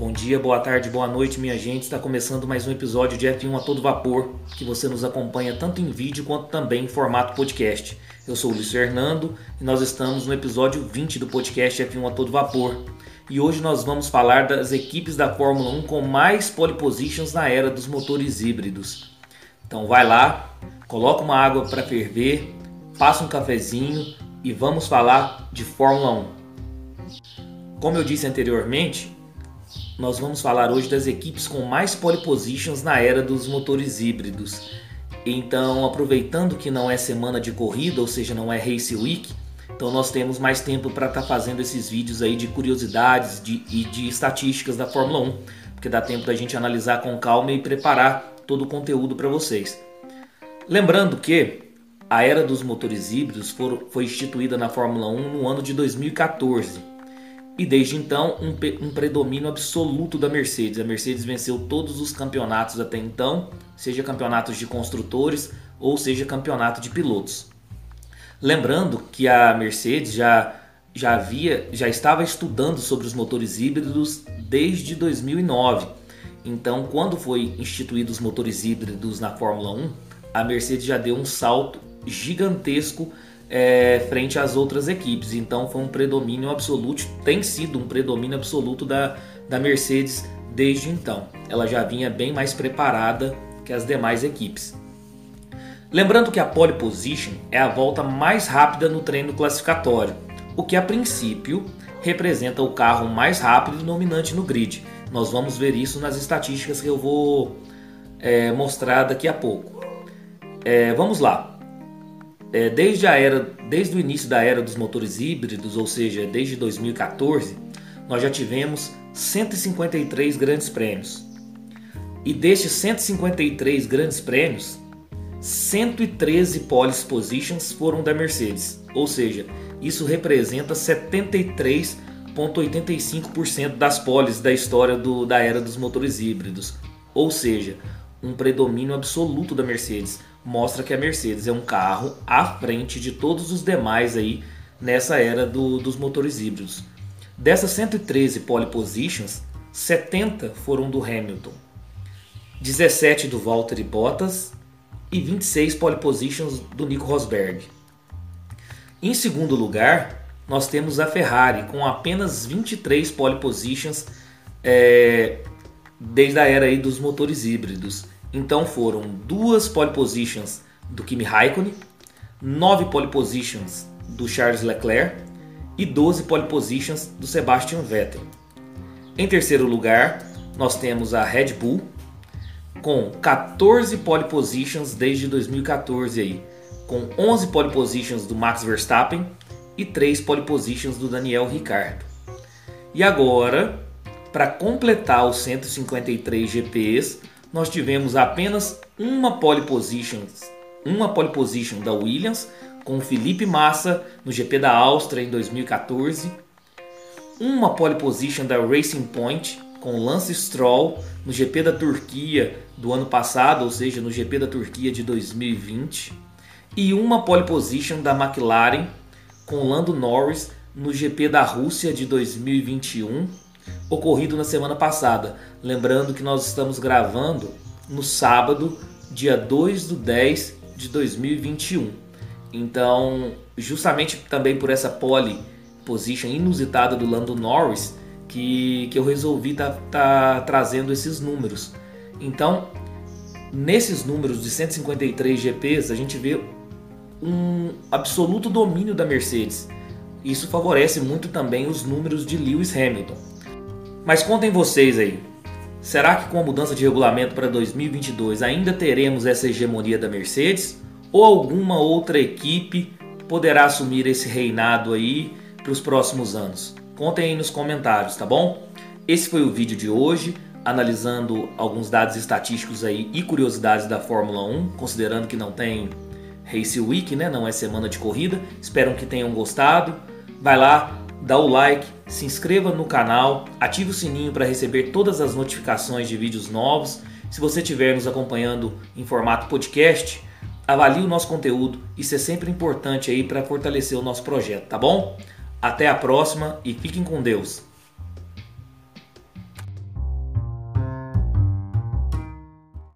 Bom dia, boa tarde, boa noite, minha gente. Está começando mais um episódio de F1 a todo vapor, que você nos acompanha tanto em vídeo quanto também em formato podcast. Eu sou o Luiz Fernando e nós estamos no episódio 20 do podcast F1 a todo vapor. E hoje nós vamos falar das equipes da Fórmula 1 com mais pole positions na era dos motores híbridos. Então vai lá, coloca uma água para ferver, passa um cafezinho e vamos falar de Fórmula 1. Como eu disse anteriormente, nós vamos falar hoje das equipes com mais pole positions na era dos motores híbridos. Então, aproveitando que não é semana de corrida, ou seja, não é Race Week, então nós temos mais tempo para estar tá fazendo esses vídeos aí de curiosidades de, e de estatísticas da Fórmula 1, porque dá tempo da gente analisar com calma e preparar todo o conteúdo para vocês. Lembrando que a era dos motores híbridos foi instituída na Fórmula 1 no ano de 2014 e desde então um, um, predomínio absoluto da Mercedes. A Mercedes venceu todos os campeonatos até então, seja campeonatos de construtores ou seja campeonato de pilotos. Lembrando que a Mercedes já já havia já estava estudando sobre os motores híbridos desde 2009. Então, quando foi instituídos os motores híbridos na Fórmula 1, a Mercedes já deu um salto gigantesco é, frente às outras equipes. Então foi um predomínio absoluto, tem sido um predomínio absoluto da, da Mercedes desde então. Ela já vinha bem mais preparada que as demais equipes. Lembrando que a pole position é a volta mais rápida no treino classificatório, o que a princípio representa o carro mais rápido e dominante no grid. Nós vamos ver isso nas estatísticas que eu vou é, mostrar daqui a pouco. É, vamos lá é, desde a era, desde o início da era dos motores híbridos, ou seja, desde 2014, nós já tivemos 153 grandes prêmios. E destes 153 grandes prêmios, 113 pole positions foram da Mercedes, ou seja, isso representa 73,85% das poles da história do, da era dos motores híbridos, ou seja, um predomínio absoluto da Mercedes mostra que a Mercedes é um carro à frente de todos os demais aí nessa era do, dos motores híbridos. Dessas 113 pole positions, 70 foram do Hamilton, 17 do Valtteri Bottas e 26 pole positions do Nico Rosberg. Em segundo lugar, nós temos a Ferrari com apenas 23 pole positions é, desde a era aí dos motores híbridos. Então foram duas pole positions do Kimi Raikkonen, nove pole positions do Charles Leclerc e 12 pole positions do Sebastian Vettel. Em terceiro lugar, nós temos a Red Bull com 14 pole positions desde 2014 aí, com 11 pole positions do Max Verstappen e 3 pole positions do Daniel Ricciardo. E agora, para completar os 153 GPs, nós tivemos apenas uma pole position, uma pole position da Williams com Felipe Massa no GP da Áustria em 2014, uma pole position da Racing Point com Lance Stroll no GP da Turquia do ano passado, ou seja, no GP da Turquia de 2020, e uma pole position da McLaren com Lando Norris no GP da Rússia de 2021 ocorrido na semana passada. Lembrando que nós estamos gravando no sábado, dia 2 do 10 de 2021. Então, justamente também por essa pole position inusitada do Lando Norris, que, que eu resolvi tá, tá trazendo esses números. Então, nesses números de 153 GPs, a gente vê um absoluto domínio da Mercedes. Isso favorece muito também os números de Lewis Hamilton. Mas contem vocês aí. Será que com a mudança de regulamento para 2022 ainda teremos essa hegemonia da Mercedes? Ou alguma outra equipe poderá assumir esse reinado aí para os próximos anos? Contem aí nos comentários, tá bom? Esse foi o vídeo de hoje, analisando alguns dados estatísticos aí e curiosidades da Fórmula 1, considerando que não tem Race Week, né? Não é semana de corrida. Espero que tenham gostado. Vai lá, dá o like, se inscreva no canal, ative o sininho para receber todas as notificações de vídeos novos. Se você estiver nos acompanhando em formato podcast, avalie o nosso conteúdo, isso é sempre importante aí para fortalecer o nosso projeto, tá bom? Até a próxima e fiquem com Deus.